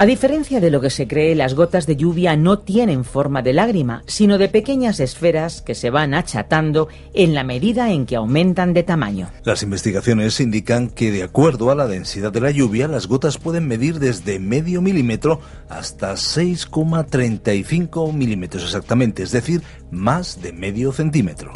A diferencia de lo que se cree, las gotas de lluvia no tienen forma de lágrima, sino de pequeñas esferas que se van achatando en la medida en que aumentan de tamaño. Las investigaciones indican que de acuerdo a la densidad de la lluvia, las gotas pueden medir desde medio milímetro hasta 6,35 milímetros exactamente, es decir, más de medio centímetro.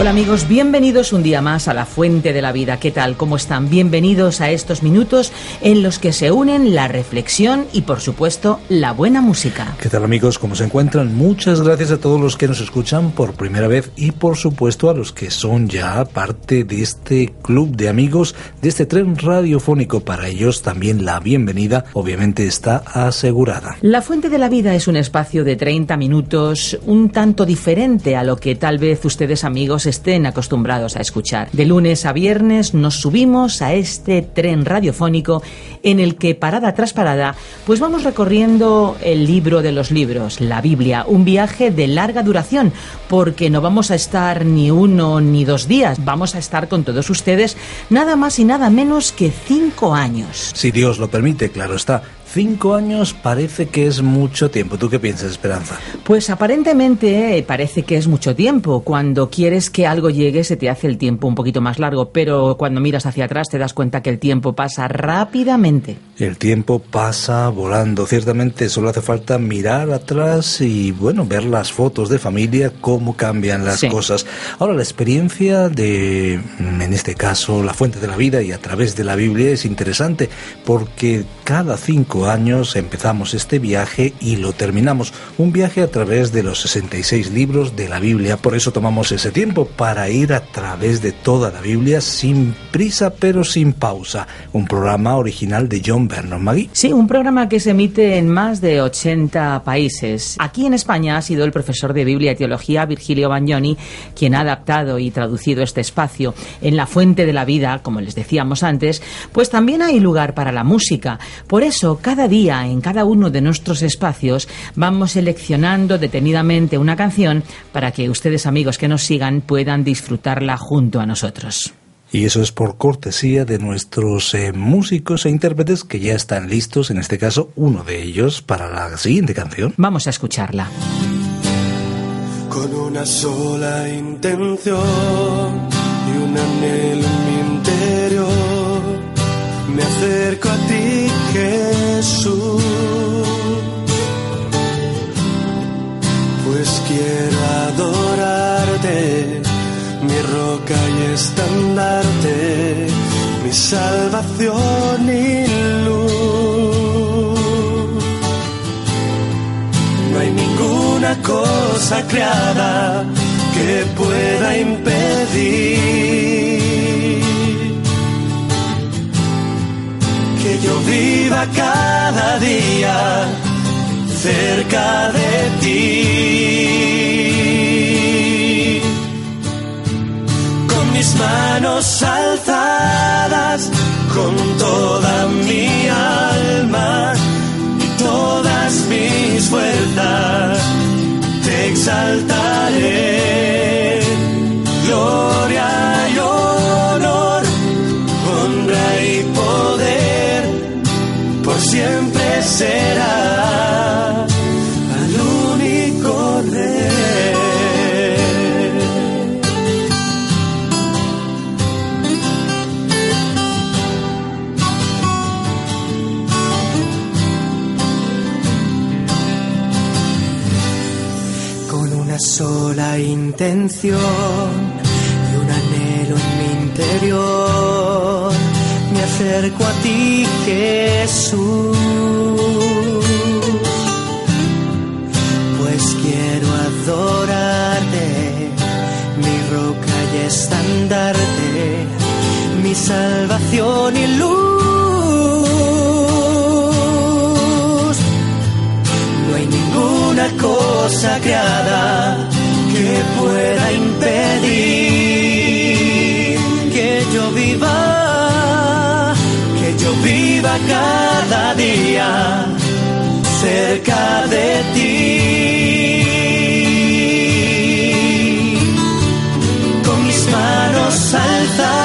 Hola amigos, bienvenidos un día más a la Fuente de la Vida. ¿Qué tal? ¿Cómo están? Bienvenidos a estos minutos en los que se unen la reflexión y por supuesto la buena música. ¿Qué tal amigos? ¿Cómo se encuentran? Muchas gracias a todos los que nos escuchan por primera vez y por supuesto a los que son ya parte de este club de amigos, de este tren radiofónico. Para ellos también la bienvenida obviamente está asegurada. La Fuente de la Vida es un espacio de 30 minutos un tanto diferente a lo que tal vez ustedes amigos estén acostumbrados a escuchar. De lunes a viernes nos subimos a este tren radiofónico en el que parada tras parada pues vamos recorriendo el libro de los libros, la Biblia, un viaje de larga duración porque no vamos a estar ni uno ni dos días, vamos a estar con todos ustedes nada más y nada menos que cinco años. Si Dios lo permite, claro está. Cinco años parece que es mucho tiempo. ¿Tú qué piensas, Esperanza? Pues aparentemente eh, parece que es mucho tiempo. Cuando quieres que algo llegue se te hace el tiempo un poquito más largo, pero cuando miras hacia atrás te das cuenta que el tiempo pasa rápidamente. El tiempo pasa volando. Ciertamente solo hace falta mirar atrás y, bueno, ver las fotos de familia, cómo cambian las Sí. cosas. Ahora, la experiencia de, mm, en este caso, la fuente de la vida y a través de la Biblia es interesante porque cada cinco años empezamos este viaje y lo terminamos. Un viaje a través de los 66 libros de la Biblia. Por eso tomamos ese tiempo para ir a través de toda la Biblia sin prisa pero sin pausa. Un programa original de John Vernon Magui. Sí, un programa que se emite en más de 80 países. Aquí en España ha sido el profesor de Biblia y Teología, Virgilio Bagnoni, quien ha adaptado y traducido este espacio. En la fuente de la vida, como les decíamos antes, pues también hay lugar para la música. Por eso, cada día, en cada uno de nuestros espacios, vamos seleccionando detenidamente una canción para que ustedes, amigos que nos sigan, puedan disfrutarla junto a nosotros. Y eso es por cortesía de nuestros eh, músicos e intérpretes que ya están listos, en este caso uno de ellos, para la siguiente canción. Vamos a escucharla. con una sola intención y un anhelo en mi interior. Me acerco a ti, Jesús, pues quiero adorarte, mi roca y estandarte, mi salvación y luz. No hay ninguna cosa creada que pueda impedir yo viva cada día cerca de ti. Con mis manos alzadas, con toda mi alma y todas mis fuerzas, te exaltaré. Será al único rey. con una sola intención y un anhelo en mi interior. Acerco a ti, Jesús, adorarte, mi roca y estandarte, mi salvación y luz. No hay ninguna cosa creada que pueda impedir que yo viva, cada día cerca de ti. Con mis manos alzadas,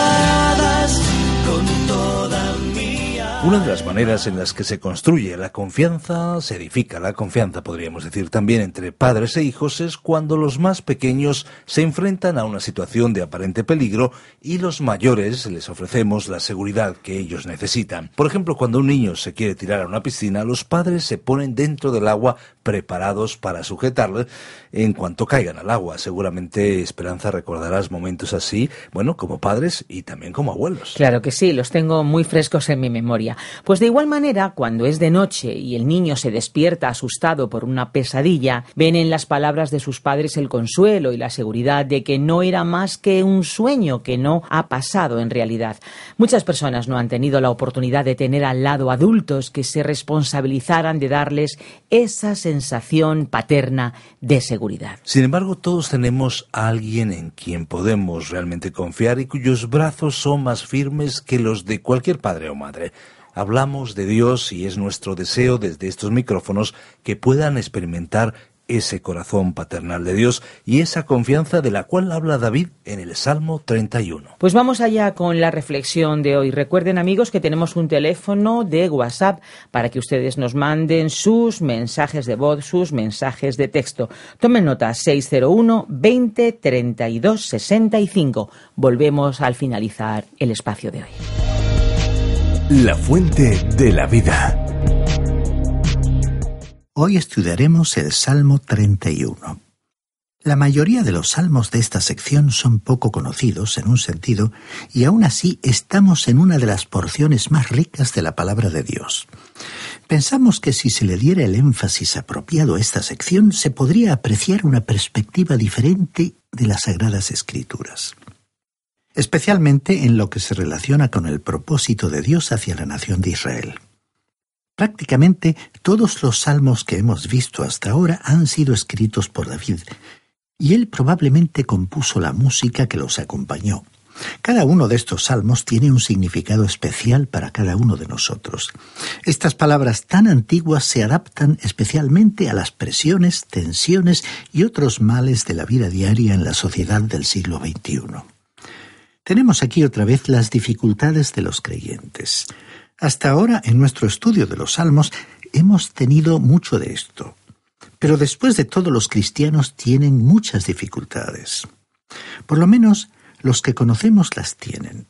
Una de las maneras en las que se construye la confianza, se edifica la confianza, podríamos decir también, entre padres e hijos, es cuando los más pequeños se enfrentan a una situación de aparente peligro y los mayores les ofrecemos la seguridad que ellos necesitan. Por ejemplo, cuando un niño se quiere tirar a una piscina, los padres se ponen dentro del agua preparados para sujetarle en cuanto caigan al agua. Seguramente, Esperanza, recordarás momentos así, bueno, como padres y también como abuelos. Claro que sí, los tengo muy frescos en mi memoria. Pues de igual manera, cuando es de noche y el niño se despierta asustado por una pesadilla, ven en las palabras de sus padres el consuelo y la seguridad de que no era más que un sueño que no ha pasado en realidad. Muchas personas no han tenido la oportunidad de tener al lado adultos que se responsabilizaran de darles esa sensación paterna de seguridad. Sin embargo, todos tenemos a alguien en quien podemos realmente confiar y cuyos brazos son más firmes que los de cualquier padre o madre. Hablamos de Dios y es nuestro deseo desde estos micrófonos que puedan experimentar ese corazón paternal de Dios y esa confianza de la cual habla David en el Salmo 31. Pues vamos allá con la reflexión de hoy. Recuerden amigos que tenemos un teléfono de WhatsApp para que ustedes nos manden sus mensajes de voz, sus mensajes de texto. Tomen nota 601 20 32 65. Volvemos al finalizar el espacio de hoy. La fuente de la vida. Hoy estudiaremos el Salmo 31. La mayoría de los salmos de esta sección son poco conocidos en un sentido, y aún así estamos en una de las porciones más ricas de la palabra de Dios. Pensamos que si se le diera el énfasis apropiado a esta sección, se podría apreciar una perspectiva diferente de las Sagradas Escrituras especialmente en lo que se relaciona con el propósito de Dios hacia la nación de Israel. Prácticamente todos los salmos que hemos visto hasta ahora han sido escritos por David, y él probablemente compuso la música que los acompañó. Cada uno de estos salmos tiene un significado especial para cada uno de nosotros. Estas palabras tan antiguas se adaptan especialmente a las presiones, tensiones y otros males de la vida diaria en la sociedad del siglo XXI. Tenemos aquí otra vez las dificultades de los creyentes. Hasta ahora, en nuestro estudio de los salmos, hemos tenido mucho de esto. Pero después de todo, los cristianos tienen muchas dificultades. Por lo menos los que conocemos las tienen.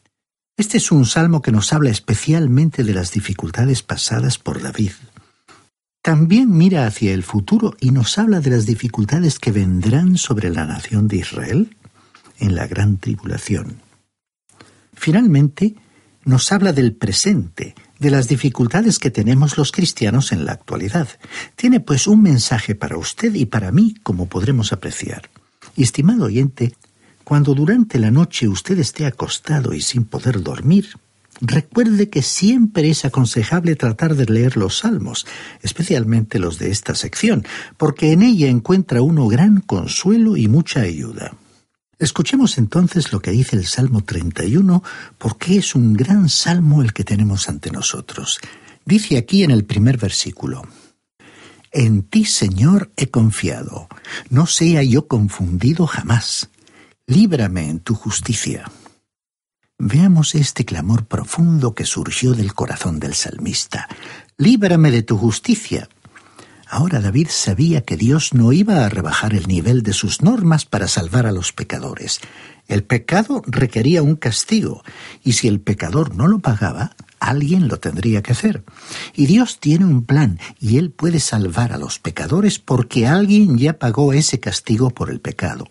Este es un salmo que nos habla especialmente de las dificultades pasadas por David. También mira hacia el futuro y nos habla de las dificultades que vendrán sobre la nación de Israel en la gran tribulación. Finalmente, nos habla del presente, de las dificultades que tenemos los cristianos en la actualidad. Tiene pues un mensaje para usted y para mí, como podremos apreciar. Estimado oyente, cuando durante la noche usted esté acostado y sin poder dormir, recuerde que siempre es aconsejable tratar de leer los salmos, especialmente los de esta sección, porque en ella encuentra uno gran consuelo y mucha ayuda. Escuchemos entonces lo que dice el Salmo 31, porque es un gran salmo el que tenemos ante nosotros. Dice aquí en el primer versículo, En ti, Señor, he confiado, no sea yo confundido jamás. Líbrame en tu justicia. Veamos este clamor profundo que surgió del corazón del salmista. Líbrame de tu justicia, Ahora David sabía que Dios no iba a rebajar el nivel de sus normas para salvar a los pecadores. El pecado requería un castigo, y si el pecador no lo pagaba, alguien lo tendría que hacer. Y Dios tiene un plan, y Él puede salvar a los pecadores porque alguien ya pagó ese castigo por el pecado.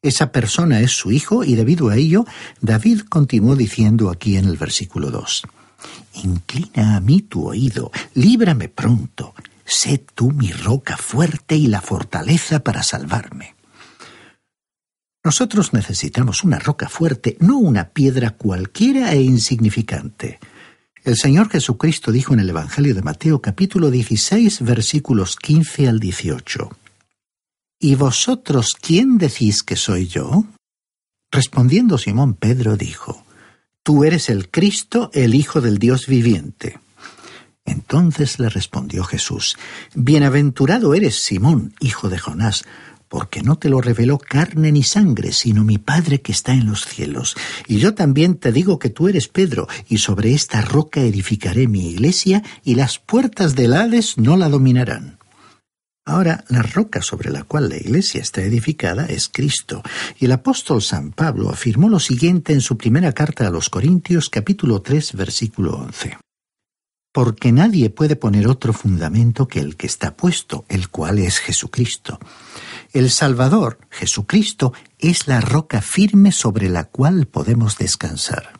Esa persona es su hijo, y debido a ello, David continuó diciendo aquí en el versículo 2. Inclina a mí tu oído, líbrame pronto, sé tú mi roca fuerte y la fortaleza para salvarme. Nosotros necesitamos una roca fuerte, no una piedra cualquiera e insignificante. El Señor Jesucristo dijo en el Evangelio de Mateo capítulo 16 versículos 15 al 18. ¿Y vosotros quién decís que soy yo? Respondiendo Simón Pedro dijo, Tú eres el Cristo, el Hijo del Dios viviente. Entonces le respondió Jesús, Bienaventurado eres Simón, hijo de Jonás, porque no te lo reveló carne ni sangre, sino mi Padre que está en los cielos. Y yo también te digo que tú eres Pedro, y sobre esta roca edificaré mi iglesia, y las puertas del Hades no la dominarán. Ahora, la roca sobre la cual la iglesia está edificada es Cristo, y el apóstol San Pablo afirmó lo siguiente en su primera carta a los Corintios capítulo 3 versículo 11 porque nadie puede poner otro fundamento que el que está puesto, el cual es Jesucristo. El Salvador, Jesucristo, es la roca firme sobre la cual podemos descansar.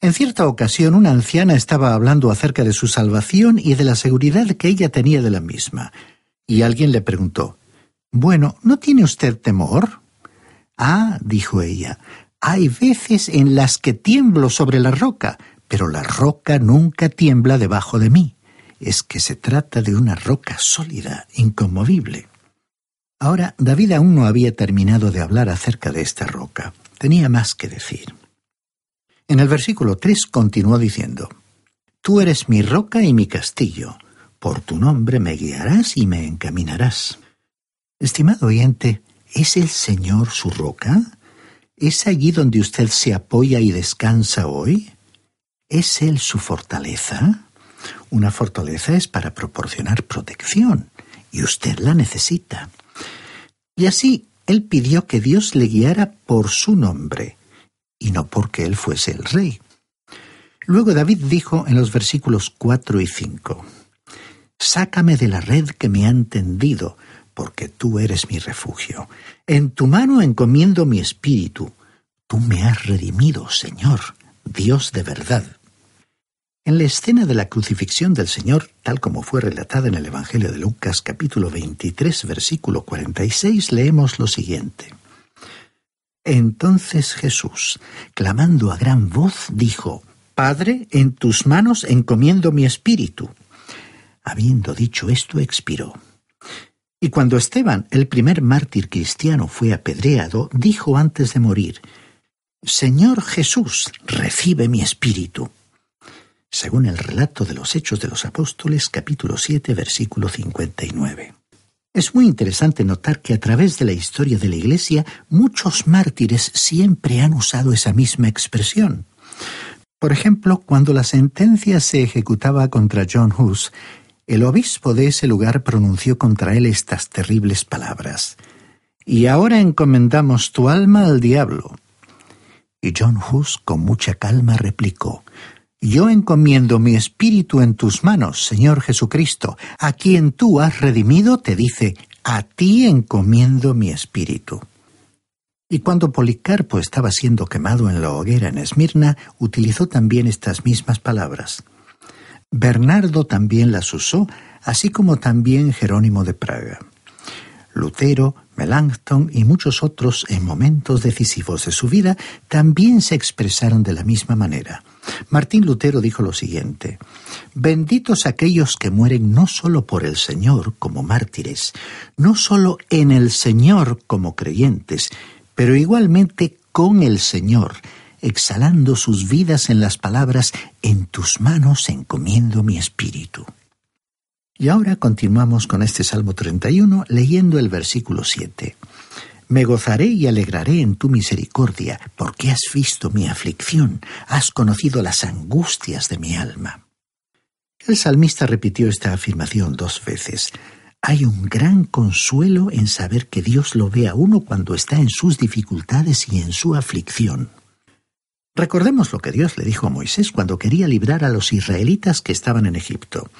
En cierta ocasión una anciana estaba hablando acerca de su salvación y de la seguridad que ella tenía de la misma, y alguien le preguntó, Bueno, ¿no tiene usted temor? Ah, dijo ella, hay veces en las que tiemblo sobre la roca, pero la roca nunca tiembla debajo de mí. Es que se trata de una roca sólida, inconmovible. Ahora, David aún no había terminado de hablar acerca de esta roca. Tenía más que decir. En el versículo 3 continuó diciendo, Tú eres mi roca y mi castillo. Por tu nombre me guiarás y me encaminarás. Estimado oyente, ¿es el Señor su roca? ¿Es allí donde usted se apoya y descansa hoy? ¿Es Él su fortaleza? Una fortaleza es para proporcionar protección, y usted la necesita. Y así Él pidió que Dios le guiara por su nombre, y no porque Él fuese el rey. Luego David dijo en los versículos 4 y 5, Sácame de la red que me han tendido, porque tú eres mi refugio. En tu mano encomiendo mi espíritu. Tú me has redimido, Señor, Dios de verdad. En la escena de la crucifixión del Señor, tal como fue relatada en el Evangelio de Lucas capítulo 23 versículo 46, leemos lo siguiente. Entonces Jesús, clamando a gran voz, dijo, Padre, en tus manos encomiendo mi espíritu. Habiendo dicho esto, expiró. Y cuando Esteban, el primer mártir cristiano, fue apedreado, dijo antes de morir, Señor Jesús, recibe mi espíritu según el relato de los Hechos de los Apóstoles capítulo 7 versículo 59. Es muy interesante notar que a través de la historia de la Iglesia muchos mártires siempre han usado esa misma expresión. Por ejemplo, cuando la sentencia se ejecutaba contra John Hus, el obispo de ese lugar pronunció contra él estas terribles palabras. Y ahora encomendamos tu alma al diablo. Y John Hus con mucha calma replicó, yo encomiendo mi espíritu en tus manos, Señor Jesucristo, a quien tú has redimido, te dice, a ti encomiendo mi espíritu. Y cuando Policarpo estaba siendo quemado en la hoguera en Esmirna, utilizó también estas mismas palabras. Bernardo también las usó, así como también Jerónimo de Praga. Lutero, Melanchthon y muchos otros en momentos decisivos de su vida también se expresaron de la misma manera. Martín Lutero dijo lo siguiente, Benditos aquellos que mueren no solo por el Señor como mártires, no solo en el Señor como creyentes, pero igualmente con el Señor, exhalando sus vidas en las palabras, En tus manos encomiendo mi espíritu. Y ahora continuamos con este Salmo 31 leyendo el versículo 7. Me gozaré y alegraré en tu misericordia, porque has visto mi aflicción, has conocido las angustias de mi alma. El salmista repitió esta afirmación dos veces. Hay un gran consuelo en saber que Dios lo ve a uno cuando está en sus dificultades y en su aflicción. Recordemos lo que Dios le dijo a Moisés cuando quería librar a los israelitas que estaban en Egipto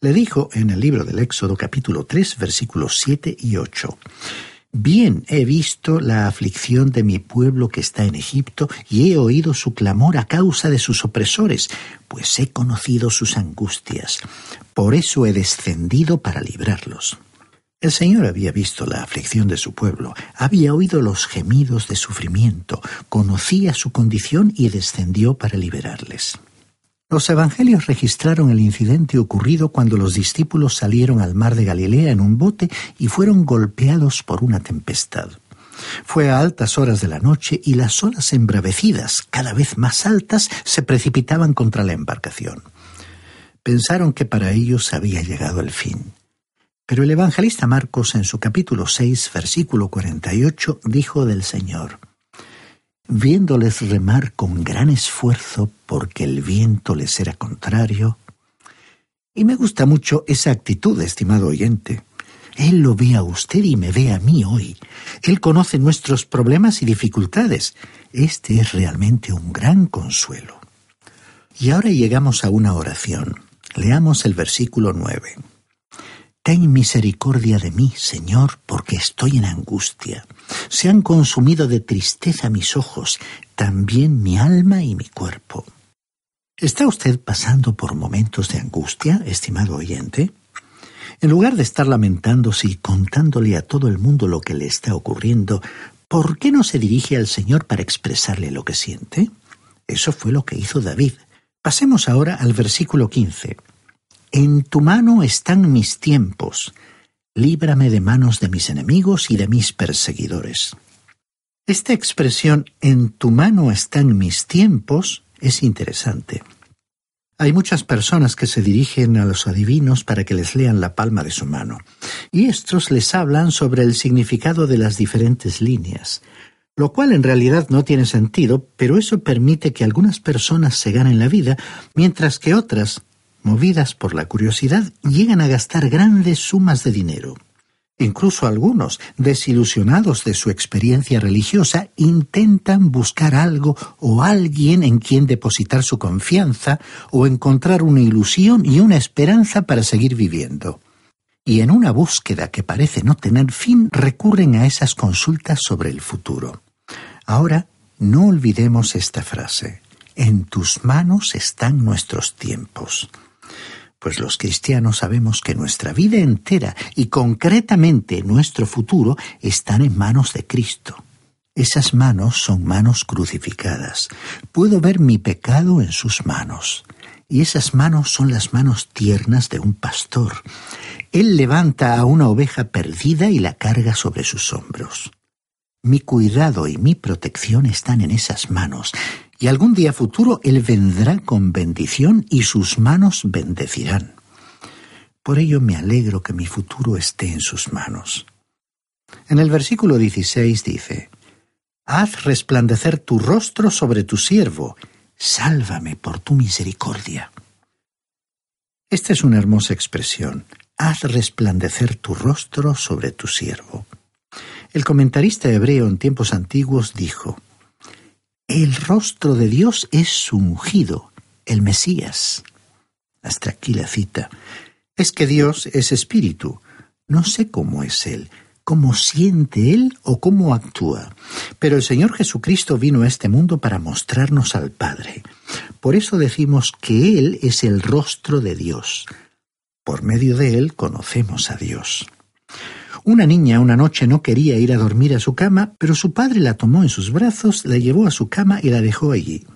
le dijo en el libro del Éxodo capítulo 3 versículos 7 y 8, Bien he visto la aflicción de mi pueblo que está en Egipto, y he oído su clamor a causa de sus opresores, pues he conocido sus angustias. Por eso he descendido para librarlos. El Señor había visto la aflicción de su pueblo, había oído los gemidos de sufrimiento, conocía su condición y descendió para liberarles. Los evangelios registraron el incidente ocurrido cuando los discípulos salieron al mar de Galilea en un bote y fueron golpeados por una tempestad. Fue a altas horas de la noche y las olas embravecidas, cada vez más altas, se precipitaban contra la embarcación. Pensaron que para ellos había llegado el fin. Pero el evangelista Marcos en su capítulo 6, versículo 48, dijo del Señor, viéndoles remar con gran esfuerzo porque el viento les era contrario. Y me gusta mucho esa actitud, estimado oyente. Él lo ve a usted y me ve a mí hoy. Él conoce nuestros problemas y dificultades. Este es realmente un gran consuelo. Y ahora llegamos a una oración. Leamos el versículo nueve. Ten misericordia de mí, Señor, porque estoy en angustia. Se han consumido de tristeza mis ojos, también mi alma y mi cuerpo. ¿Está usted pasando por momentos de angustia, estimado oyente? En lugar de estar lamentándose y contándole a todo el mundo lo que le está ocurriendo, ¿por qué no se dirige al Señor para expresarle lo que siente? Eso fue lo que hizo David. Pasemos ahora al versículo 15. En tu mano están mis tiempos, líbrame de manos de mis enemigos y de mis perseguidores. Esta expresión en tu mano están mis tiempos es interesante. Hay muchas personas que se dirigen a los adivinos para que les lean la palma de su mano, y estos les hablan sobre el significado de las diferentes líneas, lo cual en realidad no tiene sentido, pero eso permite que algunas personas se ganen la vida, mientras que otras movidas por la curiosidad, llegan a gastar grandes sumas de dinero. Incluso algunos, desilusionados de su experiencia religiosa, intentan buscar algo o alguien en quien depositar su confianza o encontrar una ilusión y una esperanza para seguir viviendo. Y en una búsqueda que parece no tener fin, recurren a esas consultas sobre el futuro. Ahora, no olvidemos esta frase. En tus manos están nuestros tiempos pues los cristianos sabemos que nuestra vida entera y concretamente nuestro futuro están en manos de Cristo. Esas manos son manos crucificadas. Puedo ver mi pecado en sus manos. Y esas manos son las manos tiernas de un pastor. Él levanta a una oveja perdida y la carga sobre sus hombros. Mi cuidado y mi protección están en esas manos, y algún día futuro Él vendrá con bendición y sus manos bendecirán. Por ello me alegro que mi futuro esté en sus manos. En el versículo 16 dice, Haz resplandecer tu rostro sobre tu siervo, sálvame por tu misericordia. Esta es una hermosa expresión, haz resplandecer tu rostro sobre tu siervo. El comentarista hebreo en tiempos antiguos dijo, el rostro de Dios es ungido, el Mesías. Hasta aquí la cita. Es que Dios es espíritu. No sé cómo es Él, cómo siente Él o cómo actúa. Pero el Señor Jesucristo vino a este mundo para mostrarnos al Padre. Por eso decimos que Él es el rostro de Dios. Por medio de Él conocemos a Dios. Una niña una noche no quería ir a dormir a su cama, pero su padre la tomó en sus brazos, la llevó a su cama y la dejó allí.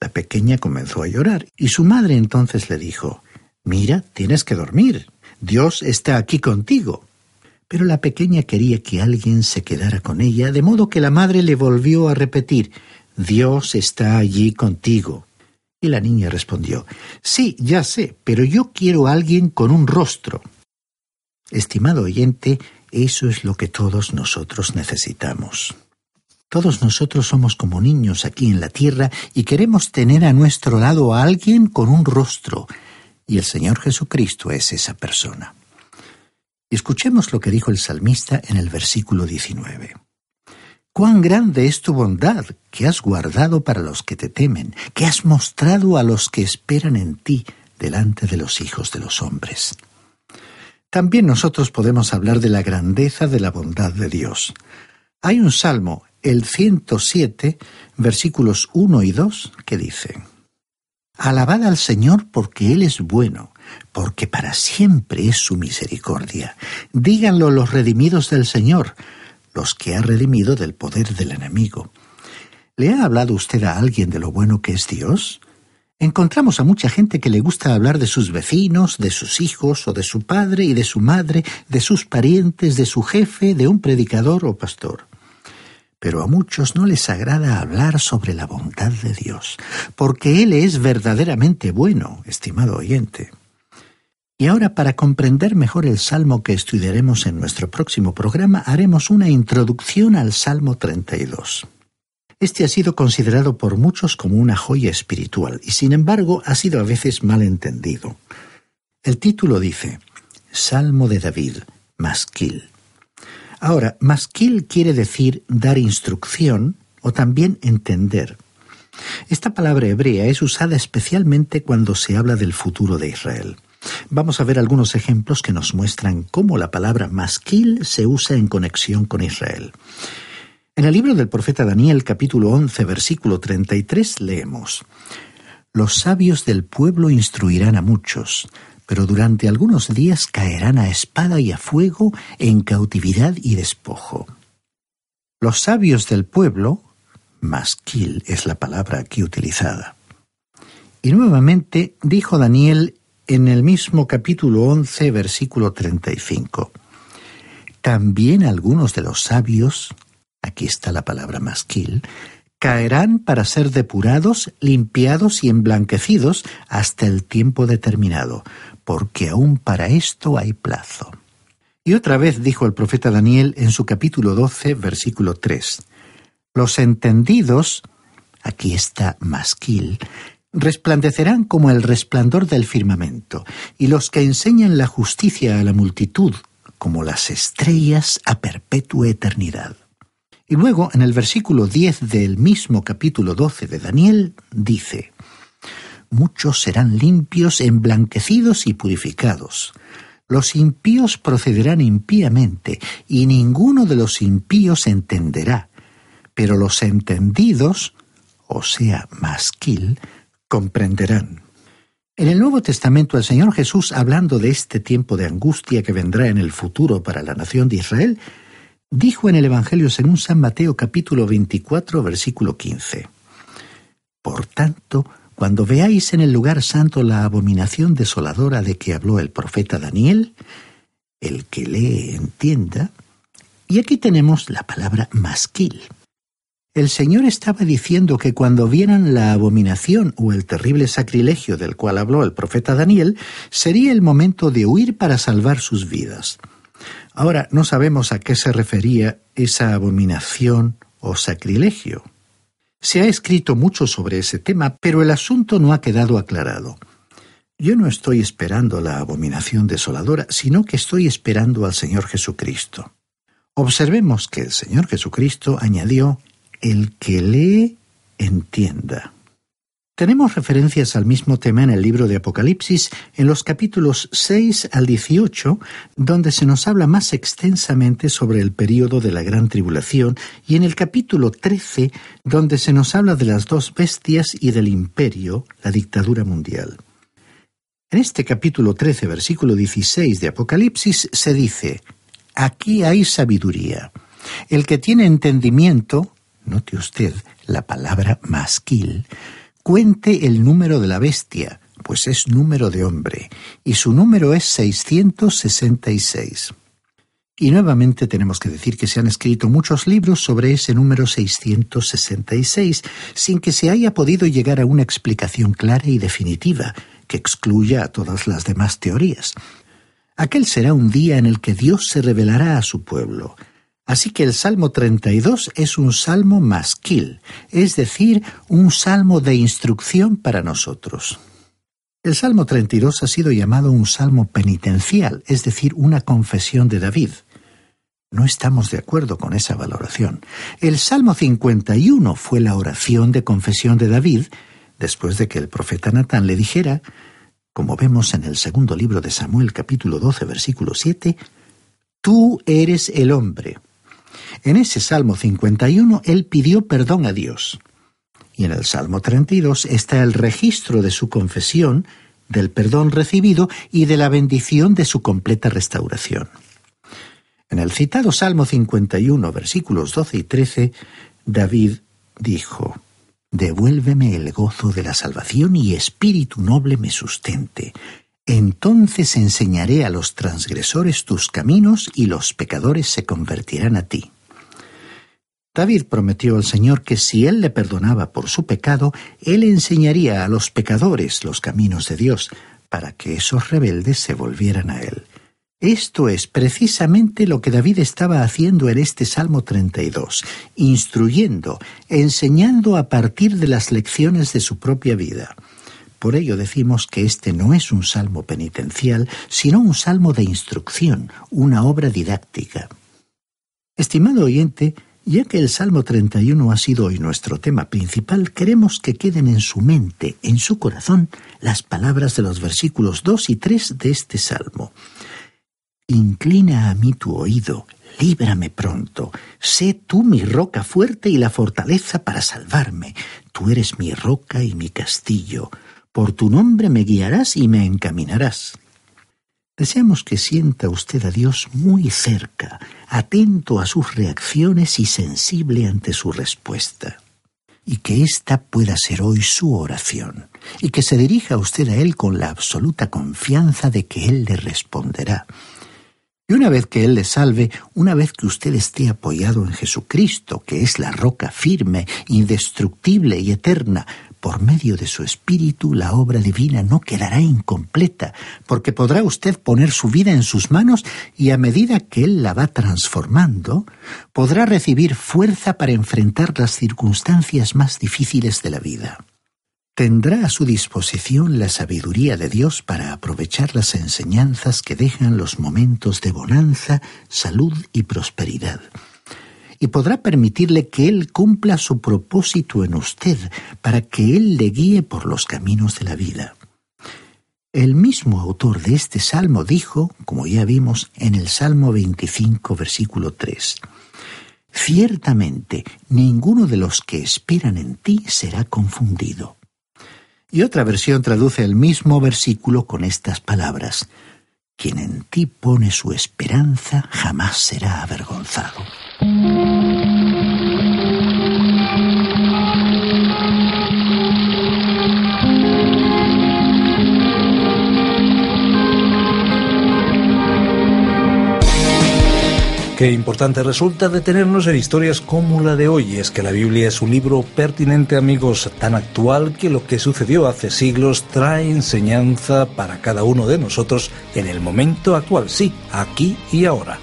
La pequeña comenzó a llorar y su madre entonces le dijo Mira, tienes que dormir. Dios está aquí contigo. Pero la pequeña quería que alguien se quedara con ella, de modo que la madre le volvió a repetir Dios está allí contigo. Y la niña respondió Sí, ya sé, pero yo quiero a alguien con un rostro. Estimado oyente, eso es lo que todos nosotros necesitamos. Todos nosotros somos como niños aquí en la tierra y queremos tener a nuestro lado a alguien con un rostro, y el Señor Jesucristo es esa persona. Escuchemos lo que dijo el salmista en el versículo 19. Cuán grande es tu bondad que has guardado para los que te temen, que has mostrado a los que esperan en ti delante de los hijos de los hombres. También nosotros podemos hablar de la grandeza de la bondad de Dios. Hay un salmo, el 107, versículos 1 y 2, que dice, Alabad al Señor porque Él es bueno, porque para siempre es su misericordia. Díganlo los redimidos del Señor, los que ha redimido del poder del enemigo. ¿Le ha hablado usted a alguien de lo bueno que es Dios? Encontramos a mucha gente que le gusta hablar de sus vecinos, de sus hijos o de su padre y de su madre, de sus parientes, de su jefe, de un predicador o pastor. Pero a muchos no les agrada hablar sobre la bondad de Dios, porque Él es verdaderamente bueno, estimado oyente. Y ahora, para comprender mejor el salmo que estudiaremos en nuestro próximo programa, haremos una introducción al Salmo 32. Este ha sido considerado por muchos como una joya espiritual y sin embargo ha sido a veces mal entendido. El título dice Salmo de David, Masquil. Ahora, masquil quiere decir dar instrucción o también entender. Esta palabra hebrea es usada especialmente cuando se habla del futuro de Israel. Vamos a ver algunos ejemplos que nos muestran cómo la palabra masquil se usa en conexión con Israel. En el libro del profeta Daniel capítulo 11 versículo 33 leemos, Los sabios del pueblo instruirán a muchos, pero durante algunos días caerán a espada y a fuego en cautividad y despojo. Los sabios del pueblo, masquil es la palabra aquí utilizada. Y nuevamente dijo Daniel en el mismo capítulo 11, versículo 35. También algunos de los sabios aquí está la palabra masquil, caerán para ser depurados, limpiados y emblanquecidos hasta el tiempo determinado, porque aún para esto hay plazo. Y otra vez dijo el profeta Daniel en su capítulo 12, versículo 3, Los entendidos, aquí está masquil, resplandecerán como el resplandor del firmamento, y los que enseñan la justicia a la multitud, como las estrellas a perpetua eternidad. Y luego, en el versículo 10 del mismo capítulo 12 de Daniel, dice, Muchos serán limpios, emblanquecidos y purificados. Los impíos procederán impíamente, y ninguno de los impíos entenderá, pero los entendidos, o sea, masquil, comprenderán. En el Nuevo Testamento el Señor Jesús, hablando de este tiempo de angustia que vendrá en el futuro para la nación de Israel, dijo en el Evangelio según San Mateo capítulo 24 versículo 15. Por tanto, cuando veáis en el lugar santo la abominación desoladora de que habló el profeta Daniel, el que lee entienda, y aquí tenemos la palabra masquil. El Señor estaba diciendo que cuando vieran la abominación o el terrible sacrilegio del cual habló el profeta Daniel, sería el momento de huir para salvar sus vidas. Ahora no sabemos a qué se refería esa abominación o sacrilegio. Se ha escrito mucho sobre ese tema, pero el asunto no ha quedado aclarado. Yo no estoy esperando la abominación desoladora, sino que estoy esperando al Señor Jesucristo. Observemos que el Señor Jesucristo añadió, el que lee, entienda. Tenemos referencias al mismo tema en el libro de Apocalipsis, en los capítulos 6 al 18, donde se nos habla más extensamente sobre el período de la gran tribulación, y en el capítulo 13, donde se nos habla de las dos bestias y del imperio, la dictadura mundial. En este capítulo 13, versículo 16 de Apocalipsis, se dice, Aquí hay sabiduría. El que tiene entendimiento, note usted la palabra masquil, cuente el número de la bestia, pues es número de hombre, y su número es 666. Y nuevamente tenemos que decir que se han escrito muchos libros sobre ese número 666, sin que se haya podido llegar a una explicación clara y definitiva, que excluya a todas las demás teorías. Aquel será un día en el que Dios se revelará a su pueblo, Así que el Salmo 32 es un salmo masquil, es decir, un salmo de instrucción para nosotros. El Salmo 32 ha sido llamado un salmo penitencial, es decir, una confesión de David. No estamos de acuerdo con esa valoración. El Salmo 51 fue la oración de confesión de David, después de que el profeta Natán le dijera, como vemos en el segundo libro de Samuel capítulo 12 versículo 7, Tú eres el hombre. En ese Salmo 51 él pidió perdón a Dios. Y en el Salmo 32 está el registro de su confesión, del perdón recibido y de la bendición de su completa restauración. En el citado Salmo 51, versículos 12 y 13, David dijo, Devuélveme el gozo de la salvación y espíritu noble me sustente. Entonces enseñaré a los transgresores tus caminos y los pecadores se convertirán a ti. David prometió al Señor que si Él le perdonaba por su pecado, Él enseñaría a los pecadores los caminos de Dios, para que esos rebeldes se volvieran a Él. Esto es precisamente lo que David estaba haciendo en este Salmo 32, instruyendo, enseñando a partir de las lecciones de su propia vida. Por ello decimos que este no es un salmo penitencial, sino un salmo de instrucción, una obra didáctica. Estimado oyente, ya que el Salmo 31 ha sido hoy nuestro tema principal, queremos que queden en su mente, en su corazón, las palabras de los versículos 2 y 3 de este Salmo. Inclina a mí tu oído, líbrame pronto. Sé tú mi roca fuerte y la fortaleza para salvarme. Tú eres mi roca y mi castillo. Por tu nombre me guiarás y me encaminarás. Deseamos que sienta usted a Dios muy cerca, atento a sus reacciones y sensible ante su respuesta. Y que ésta pueda ser hoy su oración, y que se dirija usted a Él con la absoluta confianza de que Él le responderá y una vez que Él le salve, una vez que usted esté apoyado en Jesucristo, que es la roca firme, indestructible y eterna, por medio de su Espíritu la obra divina no quedará incompleta, porque podrá usted poner su vida en sus manos y a medida que Él la va transformando, podrá recibir fuerza para enfrentar las circunstancias más difíciles de la vida tendrá a su disposición la sabiduría de Dios para aprovechar las enseñanzas que dejan los momentos de bonanza, salud y prosperidad. Y podrá permitirle que Él cumpla su propósito en usted para que Él le guíe por los caminos de la vida. El mismo autor de este salmo dijo, como ya vimos en el Salmo 25, versículo 3, Ciertamente ninguno de los que esperan en ti será confundido. Y otra versión traduce el mismo versículo con estas palabras. Quien en ti pone su esperanza jamás será avergonzado. Qué importante resulta detenernos en historias como la de hoy. Es que la Biblia es un libro pertinente, amigos, tan actual que lo que sucedió hace siglos trae enseñanza para cada uno de nosotros en el momento actual, sí, aquí y ahora.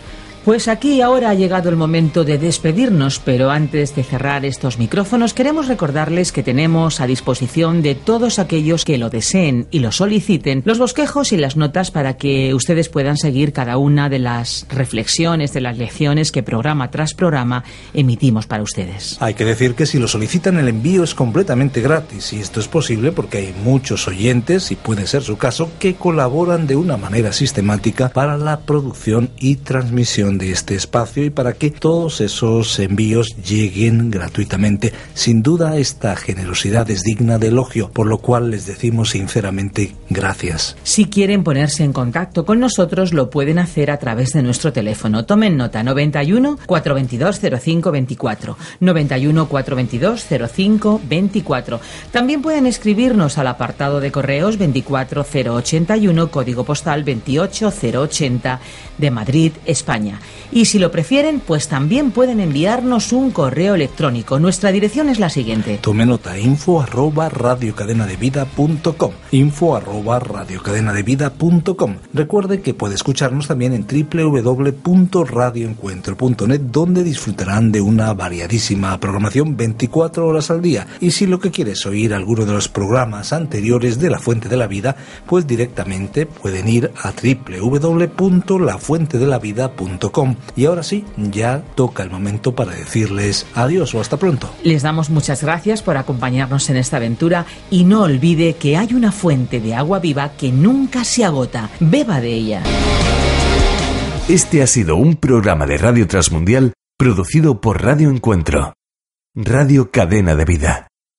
Pues aquí ahora ha llegado el momento de despedirnos, pero antes de cerrar estos micrófonos queremos recordarles que tenemos a disposición de todos aquellos que lo deseen y lo soliciten los bosquejos y las notas para que ustedes puedan seguir cada una de las reflexiones, de las lecciones que programa tras programa emitimos para ustedes. Hay que decir que si lo solicitan el envío es completamente gratis y esto es posible porque hay muchos oyentes, y puede ser su caso, que colaboran de una manera sistemática para la producción y transmisión de este espacio y para que todos esos envíos lleguen gratuitamente. Sin duda esta generosidad es digna de elogio, por lo cual les decimos sinceramente gracias. Si quieren ponerse en contacto con nosotros lo pueden hacer a través de nuestro teléfono. Tomen nota 91 422 0524 91 422 0524. También pueden escribirnos al apartado de correos 24081 código postal 28080 de Madrid, España. Y si lo prefieren, pues también pueden enviarnos un correo electrónico. Nuestra dirección es la siguiente. Tome nota, info arroba radiocadenadevida.com info arroba radiocadenadevida.com Recuerde que puede escucharnos también en www.radioencuentro.net donde disfrutarán de una variadísima programación 24 horas al día. Y si lo que quiere es oír alguno de los programas anteriores de La Fuente de la Vida, pues directamente pueden ir a www.lafuentedelavida.com Y ahora sí, ya toca el momento para decirles adiós o hasta pronto. Les damos muchas gracias por acompañarnos en esta aventura y no olvide que hay una fuente de agua viva que nunca se agota. Beba de ella. Este ha sido un programa de Radio Transmundial producido por Radio Encuentro, Radio Cadena de Vida.